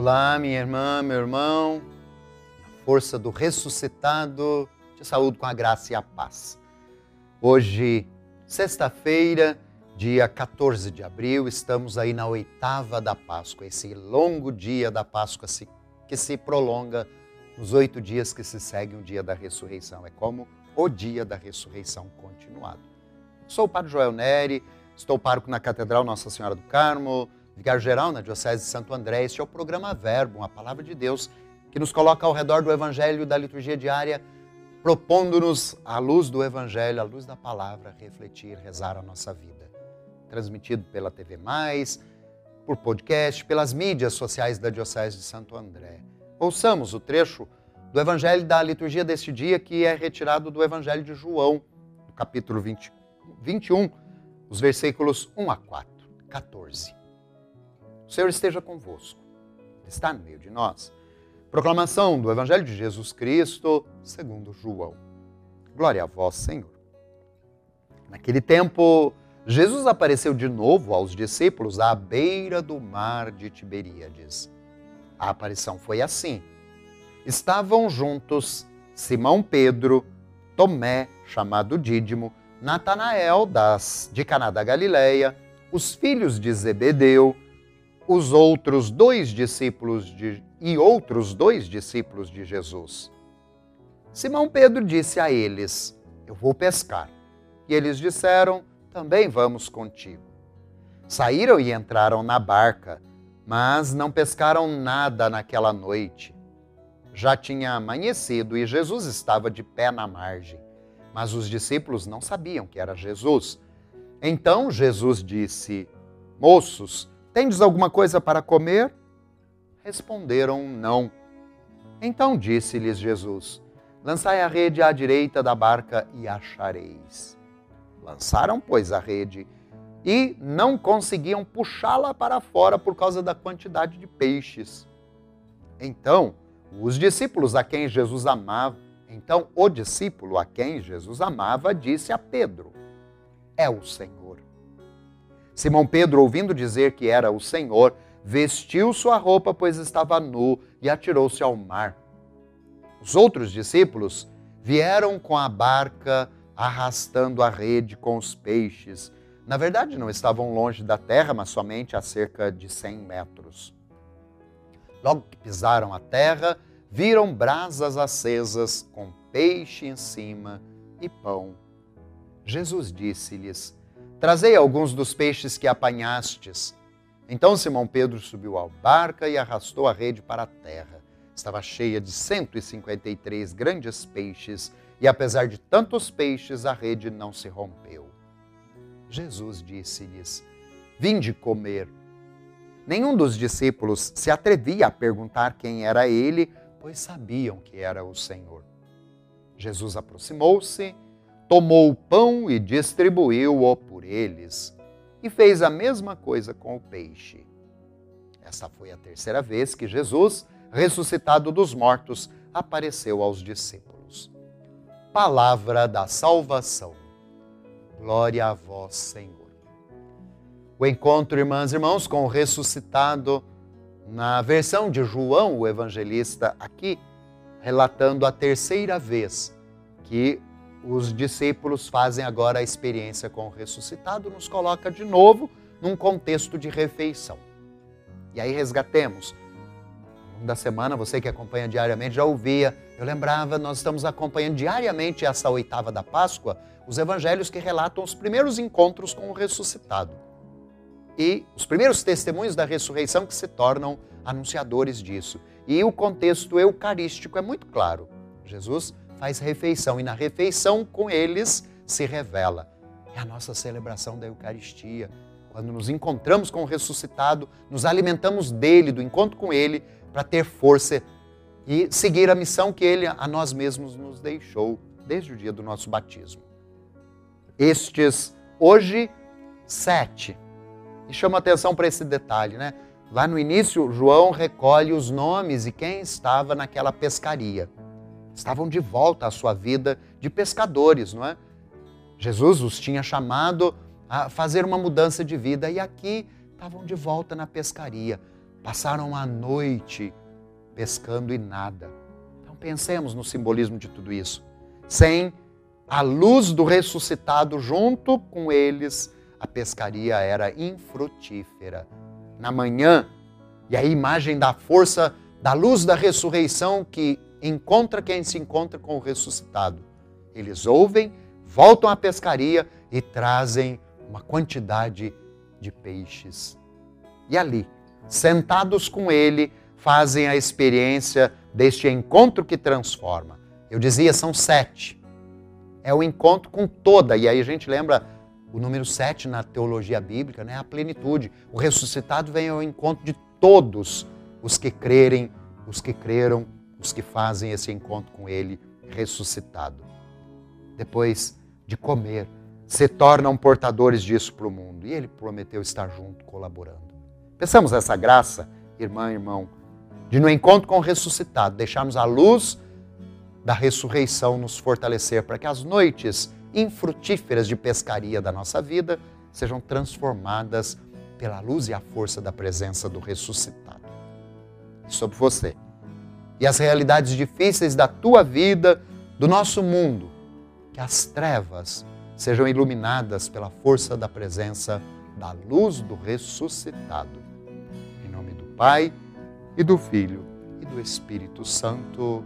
Olá, minha irmã, meu irmão. Na força do ressuscitado, te saúdo com a graça e a paz. Hoje, sexta-feira, dia 14 de abril, estamos aí na oitava da Páscoa, esse longo dia da Páscoa que se prolonga nos oito dias que se seguem o dia da ressurreição. É como o dia da ressurreição continuado. Sou o Padre Joel Neri, estou pároco na Catedral Nossa Senhora do Carmo, vigário-geral na Diocese de Santo André. Este é o programa Verbo, uma palavra de Deus que nos coloca ao redor do Evangelho da liturgia diária, propondo-nos, à luz do Evangelho, à luz da palavra, refletir, rezar a nossa vida. Transmitido pela TV por podcast, pelas mídias sociais da Diocese de Santo André. Ouçamos o trecho do Evangelho da liturgia deste dia, que é retirado do Evangelho de João, capítulo 20, 21, os versículos 1 a 4, 14. O Senhor esteja convosco. está no meio de nós. Proclamação do Evangelho de Jesus Cristo, segundo João. Glória a vós, Senhor. Naquele tempo, Jesus apareceu de novo aos discípulos à beira do mar de Tiberíades. A aparição foi assim. Estavam juntos Simão Pedro, Tomé, chamado Dídimo, Natanael das de Caná da Galileia, os filhos de Zebedeu, os outros dois discípulos de, e outros dois discípulos de Jesus. Simão Pedro disse a eles: Eu vou pescar. E eles disseram: Também vamos contigo. Saíram e entraram na barca, mas não pescaram nada naquela noite. Já tinha amanhecido e Jesus estava de pé na margem, mas os discípulos não sabiam que era Jesus. Então Jesus disse: Moços, Tendes alguma coisa para comer? Responderam não. Então disse-lhes Jesus: Lançai a rede à direita da barca e achareis. Lançaram, pois, a rede e não conseguiam puxá-la para fora por causa da quantidade de peixes. Então, os discípulos a quem Jesus amava, então o discípulo a quem Jesus amava disse a Pedro: É o Senhor. Simão Pedro, ouvindo dizer que era o Senhor, vestiu sua roupa, pois estava nu, e atirou-se ao mar. Os outros discípulos vieram com a barca, arrastando a rede com os peixes. Na verdade, não estavam longe da terra, mas somente a cerca de cem metros. Logo que pisaram a terra, viram brasas acesas com peixe em cima e pão. Jesus disse-lhes: Trazei alguns dos peixes que apanhastes. Então Simão Pedro subiu à barca e arrastou a rede para a terra. Estava cheia de 153 grandes peixes, e apesar de tantos peixes, a rede não se rompeu. Jesus disse-lhes: Vinde comer. Nenhum dos discípulos se atrevia a perguntar quem era ele, pois sabiam que era o Senhor. Jesus aproximou-se tomou o pão e distribuiu-o por eles, e fez a mesma coisa com o peixe. Essa foi a terceira vez que Jesus, ressuscitado dos mortos, apareceu aos discípulos. Palavra da salvação. Glória a vós, Senhor. O encontro, irmãs e irmãos, com o ressuscitado, na versão de João, o evangelista, aqui, relatando a terceira vez que os discípulos fazem agora a experiência com o ressuscitado, nos coloca de novo num contexto de refeição. E aí resgatemos. Da semana, você que acompanha diariamente já ouvia, eu lembrava, nós estamos acompanhando diariamente essa oitava da Páscoa, os evangelhos que relatam os primeiros encontros com o ressuscitado. E os primeiros testemunhos da ressurreição que se tornam anunciadores disso. E o contexto eucarístico é muito claro. Jesus faz refeição e na refeição com eles se revela. É a nossa celebração da Eucaristia. Quando nos encontramos com o ressuscitado, nos alimentamos dele, do encontro com ele, para ter força e seguir a missão que ele a nós mesmos nos deixou desde o dia do nosso batismo. Estes, hoje, sete. E chama atenção para esse detalhe, né? Lá no início, João recolhe os nomes e quem estava naquela pescaria estavam de volta à sua vida de pescadores, não é? Jesus os tinha chamado a fazer uma mudança de vida e aqui estavam de volta na pescaria. passaram a noite pescando e nada. Então pensemos no simbolismo de tudo isso. Sem a luz do ressuscitado junto com eles, a pescaria era infrutífera. Na manhã, e a imagem da força da luz da ressurreição que encontra quem se encontra com o ressuscitado. Eles ouvem, voltam à pescaria e trazem uma quantidade de peixes. E ali, sentados com ele, fazem a experiência deste encontro que transforma. Eu dizia, são sete. É o encontro com toda, e aí a gente lembra o número sete na teologia bíblica, né? a plenitude. O ressuscitado vem ao encontro de todos os que crerem, os que creram, os que fazem esse encontro com ele ressuscitado. Depois de comer, se tornam portadores disso para o mundo. E ele prometeu estar junto, colaborando. Pensamos nessa graça, irmã e irmão, de no encontro com o ressuscitado, deixarmos a luz da ressurreição nos fortalecer para que as noites infrutíferas de pescaria da nossa vida sejam transformadas pela luz e a força da presença do ressuscitado. Sobre você. E as realidades difíceis da tua vida, do nosso mundo, que as trevas sejam iluminadas pela força da presença da luz do ressuscitado. Em nome do Pai, e do Filho, e do Espírito Santo.